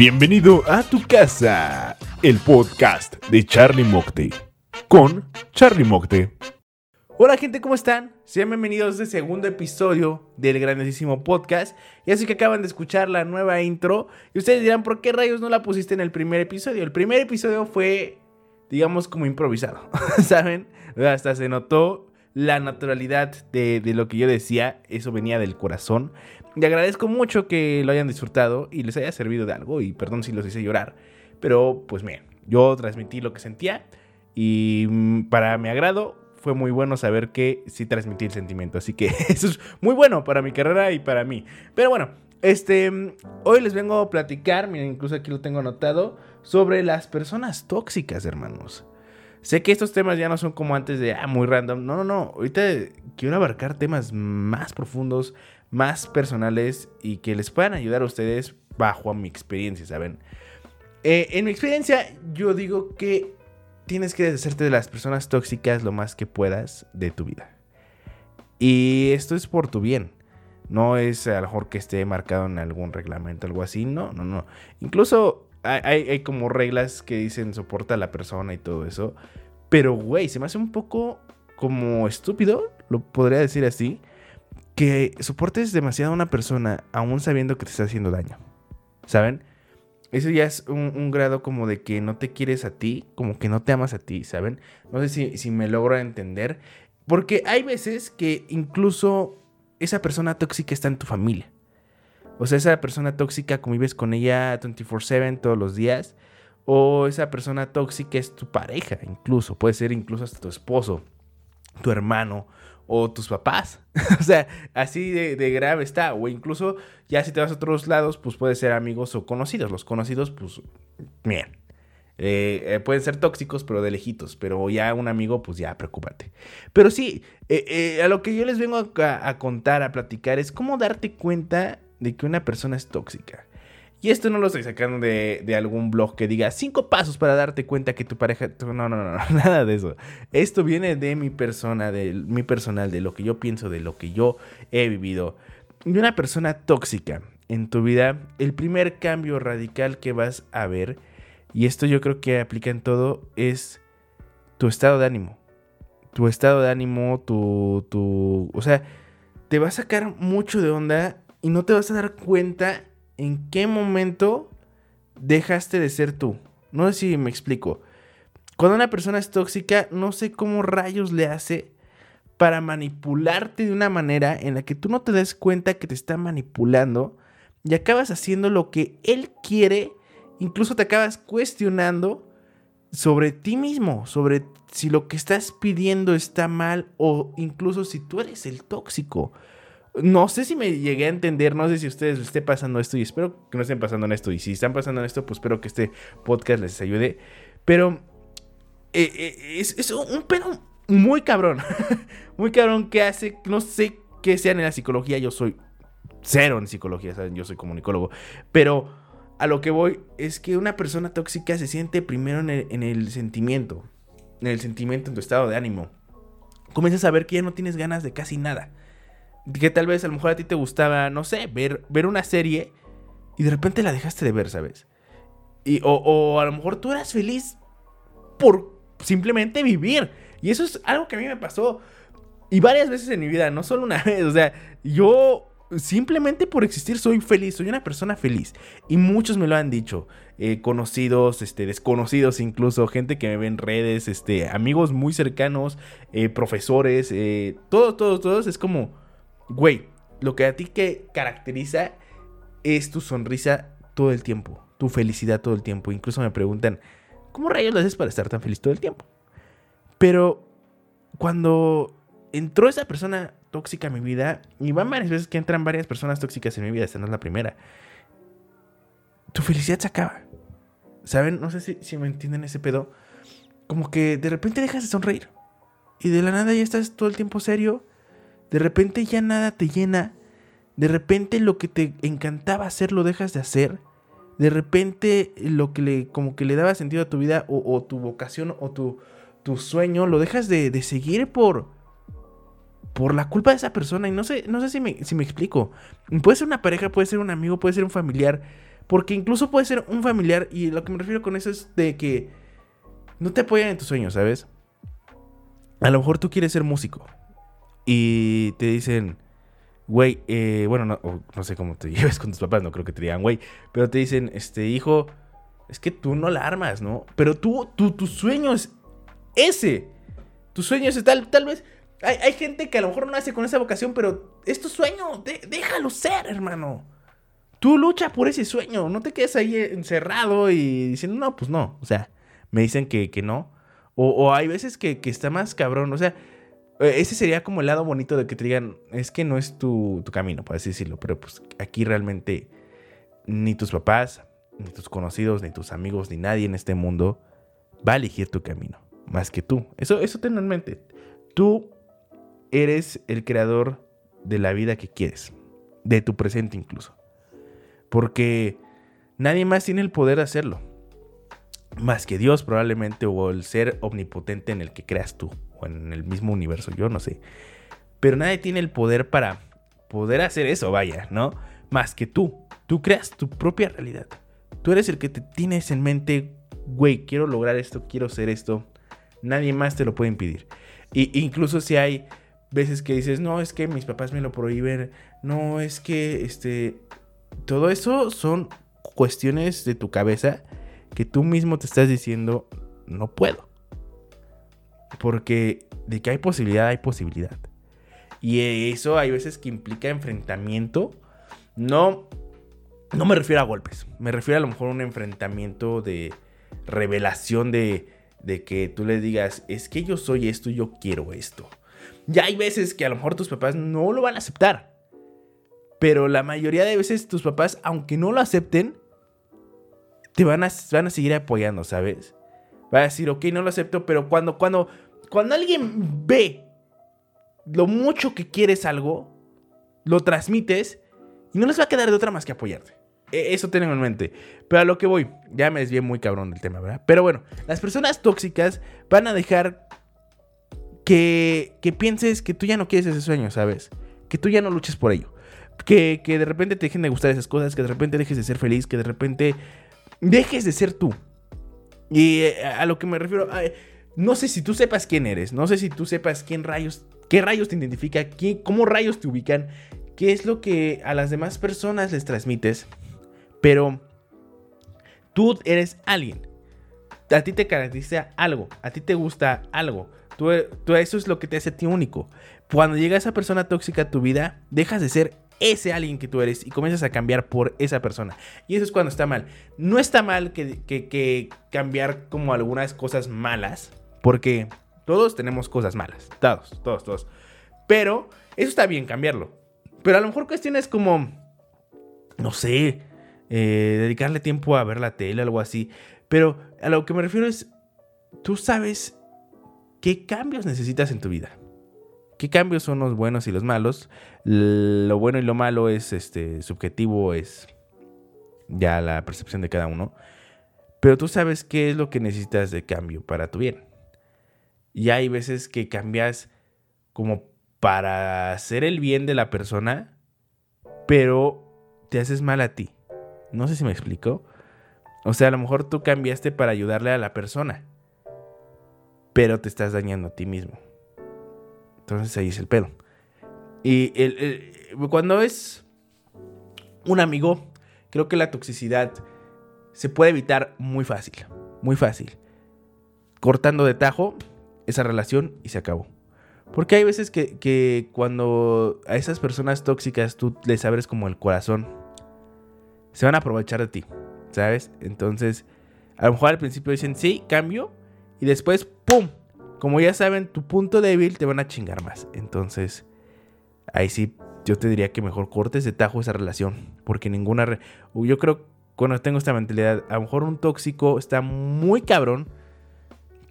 Bienvenido a tu casa, el podcast de Charlie Mocte, con Charlie Mocte. Hola gente, ¿cómo están? Sean bienvenidos a este segundo episodio del grandísimo podcast. Y así que acaban de escuchar la nueva intro. Y ustedes dirán, ¿por qué rayos no la pusiste en el primer episodio? El primer episodio fue, digamos, como improvisado, ¿saben? Hasta se notó la naturalidad de, de, lo que yo decía, eso venía del corazón. Y agradezco mucho que lo hayan disfrutado y les haya servido de algo. Y perdón si los hice llorar, pero pues miren, yo transmití lo que sentía y mm, para mi agrado fue muy bueno saber que sí transmití el sentimiento. Así que eso es muy bueno para mi carrera y para mí. Pero bueno, este, mm, hoy les vengo a platicar, miren, incluso aquí lo tengo anotado, sobre las personas tóxicas, hermanos. Sé que estos temas ya no son como antes de, ah, muy random. No, no, no. Ahorita quiero abarcar temas más profundos, más personales y que les puedan ayudar a ustedes bajo mi experiencia, ¿saben? Eh, en mi experiencia, yo digo que tienes que deshacerte de las personas tóxicas lo más que puedas de tu vida. Y esto es por tu bien. No es a lo mejor que esté marcado en algún reglamento, algo así. No, no, no. Incluso hay, hay como reglas que dicen soporta a la persona y todo eso. Pero, güey, se me hace un poco como estúpido, lo podría decir así, que soportes demasiado a una persona aún sabiendo que te está haciendo daño. ¿Saben? Eso ya es un, grado como de que no te quieres a ti, como que no te amas a ti, ¿saben? No sé si, si me logro entender. Porque hay veces que incluso esa persona tóxica está en tu familia. O sea, esa persona tóxica convives con ella 24/7 todos los días. O esa persona tóxica es tu pareja, incluso. Puede ser incluso hasta tu esposo, tu hermano o tus papás. o sea, así de, grave está. O incluso ya si te vas a otros lados, pues puede ser amigos o conocidos. Los conocidos, pues, bien. Eh, eh, pueden ser tóxicos, pero de lejitos. Pero ya un amigo, pues ya, preocúpate. Pero sí, eh, a lo que yo les vengo a, a contar, a platicar, es cómo darte cuenta de que una persona es tóxica. Y esto no lo estoy sacando de, algún blog que diga cinco pasos para darte cuenta que tu pareja. No, no, no, no, nada de eso. Esto viene de mi persona, de mi personal, de lo que yo pienso, de lo que yo he vivido. De una persona tóxica en tu vida, el primer cambio radical que vas a ver, y esto yo creo que aplica en todo, es tu estado de ánimo. Tu estado de ánimo, tu. tu o sea, te va a sacar mucho de onda y no te vas a dar cuenta en qué momento dejaste de ser tú. No sé si me explico. Cuando una persona es tóxica, no sé cómo rayos le hace para manipularte de una manera en la que tú no te des cuenta que te está manipulando y acabas haciendo lo que él quiere, incluso te acabas cuestionando sobre ti mismo, sobre si lo que estás pidiendo está mal o incluso si tú eres el tóxico. No sé si me llegué a entender, no sé si a ustedes les esté pasando esto y espero que no estén pasando en esto. Y si están pasando en esto, pues espero que este podcast les ayude. Pero eh, eh, es, un pedo muy cabrón. muy cabrón que hace, no sé qué sea en la psicología. Yo soy cero en psicología. Yo soy comunicólogo. Pero a lo que voy es que una persona tóxica se siente primero en el, en el sentimiento. En el sentimiento, en tu estado de ánimo. Comienzas a ver que ya no tienes ganas de casi nada que tal vez a lo mejor a ti te gustaba, no sé, ver, ver una serie y de repente la dejaste de ver, ¿sabes? Y, o, a lo mejor tú eras feliz por simplemente vivir. Y eso es algo que a mí me pasó. Y varias veces en mi vida, no solo una vez. O sea, yo simplemente por existir soy feliz, soy una persona feliz. Y muchos me lo han dicho. Eh, conocidos, este, desconocidos incluso, gente que me ve en redes, este, amigos muy cercanos, eh, profesores, eh, todos, todos, todos. Es como, Güey, lo que a ti que caracteriza es tu sonrisa todo el tiempo, tu felicidad todo el tiempo. Incluso me preguntan, ¿cómo rayos lo haces para estar tan feliz todo el tiempo? Pero cuando entró esa persona tóxica en mi vida, y van varias veces que entran varias personas tóxicas en mi vida, esta no es la primera, tu felicidad se acaba. ¿Saben? No sé si, si me entienden ese pedo. Como que de repente dejas de sonreír. Y de la nada ya estás todo el tiempo serio de repente ya nada te llena. De repente lo que te encantaba hacer lo dejas de hacer. De repente lo que le, como que le daba sentido a tu vida o, tu vocación o tu, tu, sueño lo dejas de, de, seguir por, por la culpa de esa persona. Y no sé, no sé si me, si me explico. Puede ser una pareja, puede ser un amigo, puede ser un familiar. Porque incluso puede ser un familiar, y lo que me refiero con eso es de que no te apoyan en tus sueños, ¿sabes? A lo mejor tú quieres ser músico y te dicen, güey, eh, bueno, no, no, sé cómo te lleves con tus papás, no creo que te digan, güey, pero te dicen, este hijo, es que tú no la armas, ¿no? Pero tú, tú tu sueño es ese. Tu sueño es tal, tal vez. Hay, gente que a lo mejor no nace con esa vocación, pero es tu sueño. déjalo ser, hermano. Tú lucha por ese sueño. No te quedes ahí encerrado y diciendo, no, pues no. O sea, me dicen que, que no. O, hay veces que, que está más cabrón. O sea, ese sería como el lado bonito de que te digan, es que no es tu, camino, por así decirlo, pero pues aquí realmente ni tus papás, ni tus conocidos, ni tus amigos, ni nadie en este mundo va a elegir tu camino, más que tú. Eso, eso en mente. Tú eres el creador de la vida que quieres, de tu presente incluso. Porque nadie más tiene el poder de hacerlo, más que Dios probablemente o el ser omnipotente en el que creas tú en el mismo universo, yo no sé. Pero nadie tiene el poder para poder hacer eso, vaya, ¿no? Más que tú. Tú creas tu propia realidad. Tú eres el que te tienes en mente, güey, quiero lograr esto, quiero hacer esto. Nadie más te lo puede impedir. Y incluso si hay veces que dices, no, es que mis papás me lo prohíben, no, es que, este, todo eso son cuestiones de tu cabeza que tú mismo te estás diciendo, no puedo. Porque de que hay posibilidad, hay posibilidad. Y eso hay veces que implica enfrentamiento. No, no me refiero a golpes. Me refiero a lo mejor a un enfrentamiento de revelación de, de que tú le digas, es que yo soy esto y yo quiero esto. Ya hay veces que a lo mejor tus papás no lo van a aceptar. Pero la mayoría de veces tus papás, aunque no lo acepten, te van a, van a seguir apoyando, ¿sabes? Va a decir, ok, no lo acepto, pero cuando, cuando, cuando alguien ve lo mucho que quieres algo, lo transmites y no les va a quedar de otra más que apoyarte. E, eso tengan en mente. Pero a lo que voy, ya me desvié muy cabrón del tema, ¿verdad? Pero bueno, las personas tóxicas van a dejar que, que pienses que tú ya no quieres ese sueño, ¿sabes? Que tú ya no luches por ello. Que, que de repente te dejen de gustar esas cosas, que de repente dejes de ser feliz, que de repente dejes de ser tú. Y eh, a lo que me refiero, no sé si tú sepas quién eres, no sé si tú sepas quién rayos, qué rayos te identifica, cómo rayos te ubican, qué es lo que a las demás personas les transmites, pero tú eres alguien. A ti te caracteriza algo, a ti te gusta algo. Tú, tú, eso es lo que te hace a ti único. Cuando llega esa persona tóxica a tu vida, dejas de ser ese alguien que tú eres y comienzas a cambiar por esa persona. Y eso es cuando está mal. No está mal que, cambiar como algunas cosas malas, porque todos tenemos cosas malas, todos, todos, todos. Pero eso está bien cambiarlo. Pero a lo mejor cuestiones como, no sé, eh, dedicarle tiempo a ver la tele, algo así. Pero a lo que me refiero es, tú sabes qué cambios necesitas en tu vida. ¿Qué cambios son los buenos y los malos? Lo bueno y lo malo es este, subjetivo, es ya la percepción de cada uno. Pero tú sabes qué es lo que necesitas de cambio para tu bien. Y hay veces que cambias como para hacer el bien de la persona, pero te haces mal a ti. No sé si me explico. O sea, a lo mejor tú cambiaste para ayudarle a la persona, pero te estás dañando a ti mismo. Entonces ahí es el pedo. Y cuando es un amigo, creo que la toxicidad se puede evitar muy fácil. Muy fácil. Cortando de tajo esa relación y se acabó. Porque hay veces que, que cuando a esas personas tóxicas tú les abres como el corazón, se van a aprovechar de ti, ¿sabes? Entonces, a lo mejor al principio dicen, sí, cambio, y después, ¡pum! Como ya saben, tu punto débil te van a chingar más. Entonces, ahí sí, yo te diría que mejor cortes de tajo esa relación. Porque ninguna... Yo creo, cuando tengo esta mentalidad, a lo mejor un tóxico está muy cabrón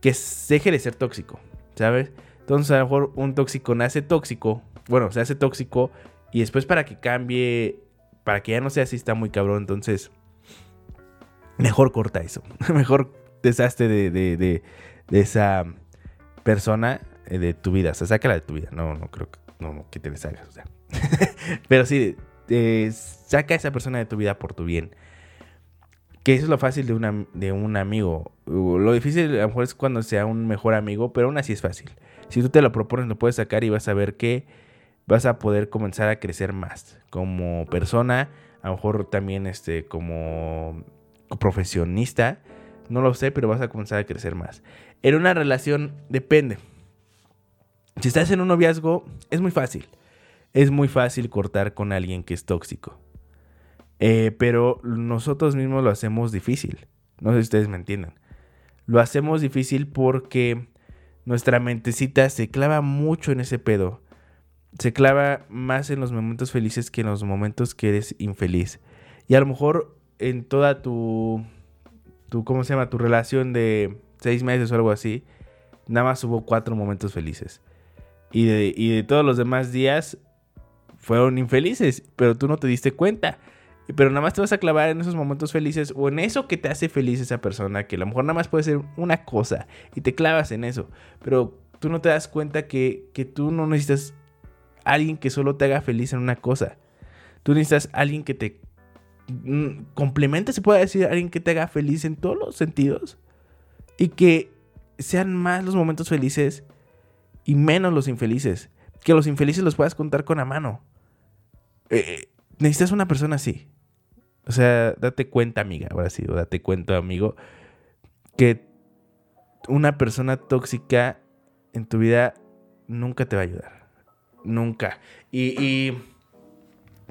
que deje de ser tóxico, ¿sabes? Entonces, a lo mejor un tóxico nace tóxico. Bueno, se hace tóxico. Y después para que cambie, para que ya no sea así, está muy cabrón. Entonces, mejor corta eso. mejor deshazte de, de, de, de esa persona eh, de tu vida. O sea, sácala de tu vida. No, no creo que, no, que te deshagas. O sea. Pero sí, saca a esa persona de tu vida por tu bien. Que eso es lo fácil de, una, de un amigo. Lo difícil a lo mejor es cuando sea un mejor amigo, pero aún así es fácil. Si tú te lo propones, lo puedes sacar y vas a ver que vas a poder comenzar a crecer más como persona, a lo mejor también este, como profesionista, no lo sé, pero vas a comenzar a crecer más. En una relación depende. Si estás en un noviazgo, es muy fácil. Es muy fácil cortar con alguien que es tóxico. Eh, pero nosotros mismos lo hacemos difícil. No sé si ustedes me entiendan. Lo hacemos difícil porque nuestra mentecita se clava mucho en ese pedo. Se clava más en los momentos felices que en los momentos que eres infeliz. Y a lo mejor en toda tu, tu ¿cómo se llama? Tu relación de seis meses o algo así, nada más hubo cuatro momentos felices. Y de, y de todos los demás días fueron infelices, pero tú no te diste cuenta. Pero nada más te vas a clavar en esos momentos felices o en eso que te hace feliz esa persona, que a lo mejor nada más puede ser una cosa y te clavas en eso. Pero tú no te das cuenta que, que tú no necesitas alguien que solo te haga feliz en una cosa. Tú necesitas alguien que te mm, complemente, se puede decir, alguien que te haga feliz en todos los sentidos. Y que sean más los momentos felices y menos los infelices. Que los infelices los puedas contar con la mano. Eh, necesitas una persona así. O sea, date cuenta, amiga, ahora sí, o date cuenta, amigo, que una persona tóxica en tu vida nunca te va a ayudar. Nunca. Y,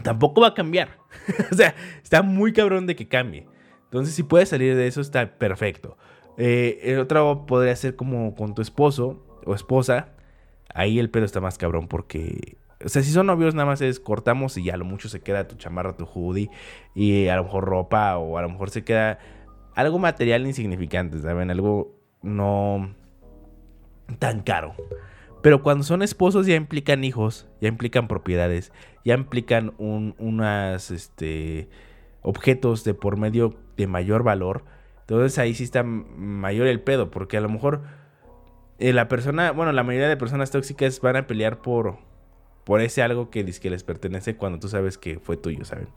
tampoco va a cambiar. o sea, está muy cabrón de que cambie. Entonces, si puedes salir de eso, está perfecto. Eh, el otro podría ser como con tu esposo o esposa. Ahí el pedo está más cabrón porque o sea, si son novios, nada más es cortamos y ya lo mucho se queda tu chamarra, tu hoodie y a lo mejor ropa o a lo mejor se queda algo material insignificante, ¿saben? Algo no tan caro. Pero cuando son esposos ya implican hijos, ya implican propiedades, ya implican un, unas este, objetos de por medio de mayor valor. Entonces ahí sí está mayor el pedo, porque a lo mejor eh, la persona, bueno, la mayoría de personas tóxicas van a pelear por, por ese algo que, les pertenece cuando tú sabes que fue tuyo, ¿saben?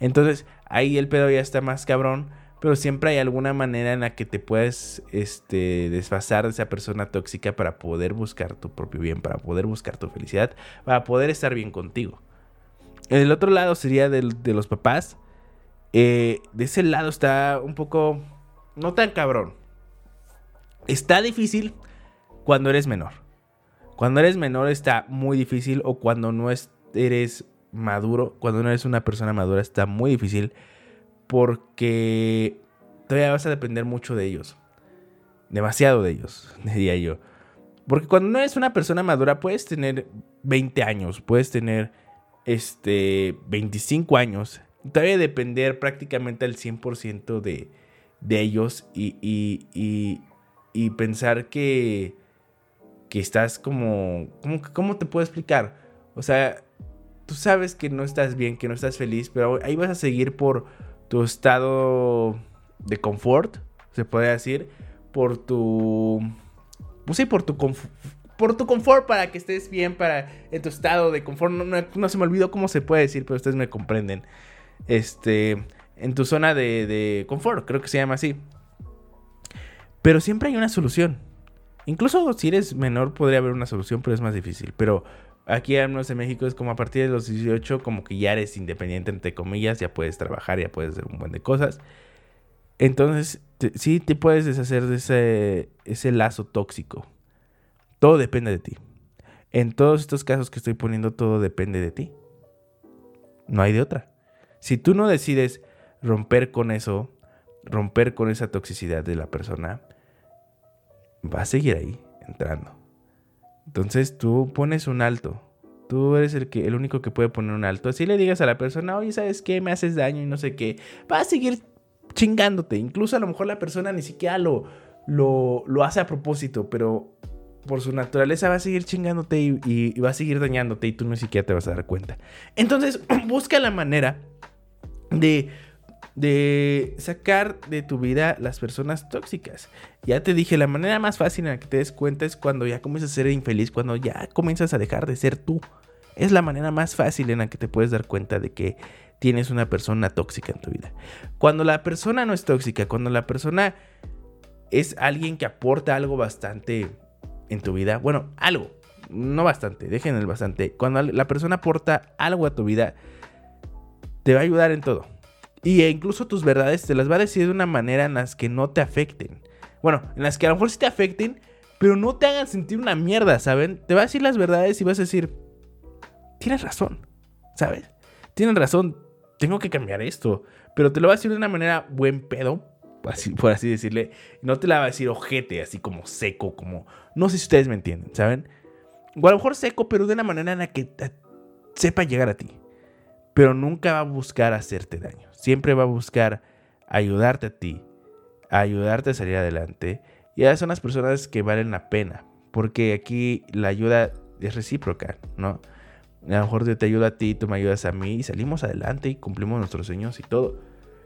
Entonces, ahí el pedo ya está más cabrón, pero siempre hay alguna manera en la que te puedes este, desfasar de esa persona tóxica para poder buscar tu propio bien, para poder buscar tu felicidad, para poder estar bien contigo. El otro lado sería de los papás. Eh, de ese lado está un poco, no tan cabrón. Está difícil cuando eres menor. Cuando eres menor está muy difícil o cuando no eres maduro, cuando no eres una persona madura está muy difícil porque todavía vas a depender mucho de ellos. Demasiado de ellos, diría yo. Porque cuando no eres una persona madura puedes tener 20 años, puedes tener este 25 años, todavía depender prácticamente al 100% de, de ellos y, y, y pensar que que estás como, ¿cómo, te puedo explicar? O sea, tú sabes que no estás bien, que no estás feliz, pero ahí vas a seguir por tu estado de confort, se puede decir, por tu, pues sí, por tu por tu confort para que estés bien, para en tu estado de confort. No, no, se me olvidó cómo se puede decir, pero ustedes me comprenden. Este, en tu zona de, de confort, creo que se llama así. Pero siempre hay una solución. Incluso si eres menor podría haber una solución, pero es más difícil. Pero aquí al menos en México es como a partir de los 18 como que ya eres independiente entre comillas, ya puedes trabajar, ya puedes hacer un buen de cosas. Entonces, sí te puedes deshacer de ese, ese lazo tóxico. Todo depende de ti. En todos estos casos que estoy poniendo, todo depende de ti. No hay de otra. Si tú no decides romper con eso, romper con esa toxicidad de la persona, va a seguir ahí entrando. Entonces tú pones un alto. Tú eres el, que, el único que puede poner un alto. Así le digas a la persona, oye, ¿sabes qué? Me haces daño y no sé qué. Va a seguir chingándote. Incluso a lo mejor la persona ni siquiera lo, lo, lo hace a propósito, pero por su naturaleza va a seguir chingándote y, y, va a seguir dañándote y tú ni siquiera te vas a dar cuenta. Entonces, busca la manera de de sacar de tu vida las personas tóxicas. Ya te dije, la manera más fácil en la que te des cuenta es cuando ya comienzas a ser infeliz, cuando ya comienzas a dejar de ser tú. Es la manera más fácil en la que te puedes dar cuenta de que tienes una persona tóxica en tu vida. Cuando la persona no es tóxica, cuando la persona es alguien que aporta algo bastante en tu vida, bueno, algo, no bastante, dejen el bastante. Cuando la persona aporta algo a tu vida, te va a ayudar en todo. Y e incluso tus verdades te las va a decir de una manera en las que no te afecten. Bueno, en las que a lo mejor sí te afecten, pero no te hagan sentir una mierda, ¿saben? Te va a decir las verdades y vas a decir, tienes razón, ¿sabes? Tienes razón, tengo que cambiar esto. Pero te lo va a decir de una manera buen pedo, así, por así decirle. No te la va a decir ojete, así como seco, como... No sé si ustedes me entienden, ¿saben? O a lo mejor seco, pero de una manera en la que sepa llegar a ti. Pero nunca va a buscar hacerte daño. Siempre va a buscar ayudarte a ti, ayudarte a salir adelante. Y esas son las personas que valen la pena. Porque aquí la ayuda es recíproca, ¿no? A lo mejor yo te ayudo a ti, tú me ayudas a mí y salimos adelante y cumplimos nuestros sueños y todo.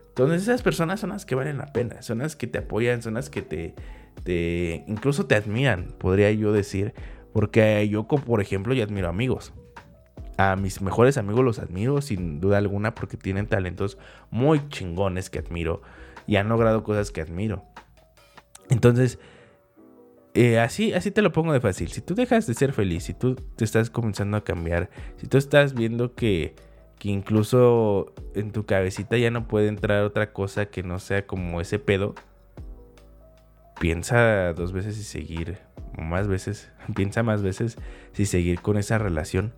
Entonces esas personas son las que valen la pena, son las que te apoyan, son las que te, te incluso te admiran, podría yo decir, porque yo, por ejemplo, ya admiro amigos. A mis mejores amigos los admiro sin duda alguna porque tienen talentos muy chingones que admiro y han logrado cosas que admiro. Entonces, eh, así, así te lo pongo de fácil. Si tú dejas de ser feliz, si tú te estás comenzando a cambiar, si tú estás viendo que, que incluso en tu cabecita ya no puede entrar otra cosa que no sea como ese pedo, piensa dos veces y seguir, o más veces, piensa más veces si seguir con esa relación,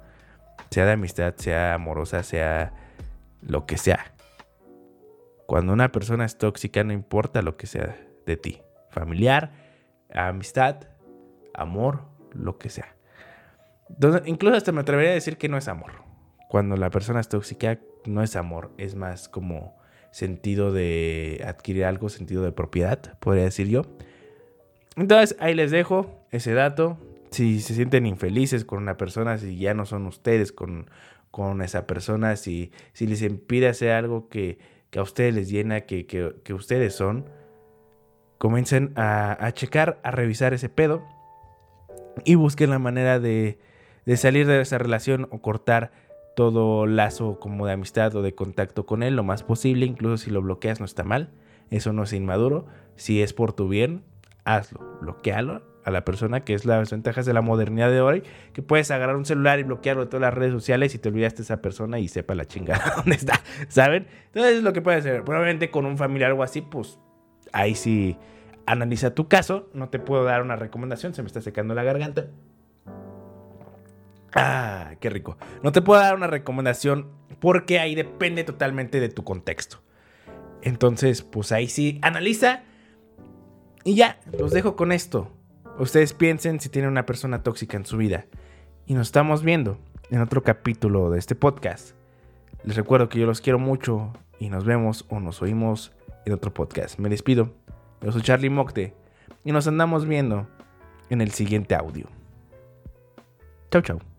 sea de amistad, sea amorosa, sea lo que sea. Cuando una persona es tóxica, no importa lo que sea de ti, familiar, amistad, amor, lo que sea. incluso hasta me atrevería a decir que no es amor. Cuando la persona es tóxica, no es amor, es más como sentido de adquirir algo, sentido de propiedad, podría decir yo. Entonces ahí les dejo ese dato. Si se sienten infelices con una persona, si ya no son ustedes con, con esa persona, si, si les impide hacer algo que, que a ustedes les llena, que, que, ustedes son, comiencen a, a, checar, a revisar ese pedo y busquen la manera de, de salir de esa relación o cortar todo lazo como de amistad o de contacto con él lo más posible, incluso si lo bloqueas no está mal, eso no es inmaduro, si es por tu bien, hazlo, bloquealo a la persona, que es las ventajas de la modernidad de hoy, que puedes agarrar un celular y bloquearlo de todas las redes sociales y te olvidaste de esa persona y sepa la chingada dónde está, ¿saben? Entonces es lo que puedes hacer. Probablemente con un familiar o así, pues ahí sí analiza tu caso. No te puedo dar una recomendación, se me está secando la garganta. Ah, qué rico. No te puedo dar una recomendación porque ahí depende totalmente de tu contexto. Entonces, pues ahí sí, analiza y ya, los dejo con esto. Ustedes piensen si tienen una persona tóxica en su vida. Y nos estamos viendo en otro capítulo de este podcast. Les recuerdo que yo los quiero mucho y nos vemos o nos oímos en otro podcast. Me despido. Yo soy Charlie Mocte y nos andamos viendo en el siguiente audio. Chau, chau.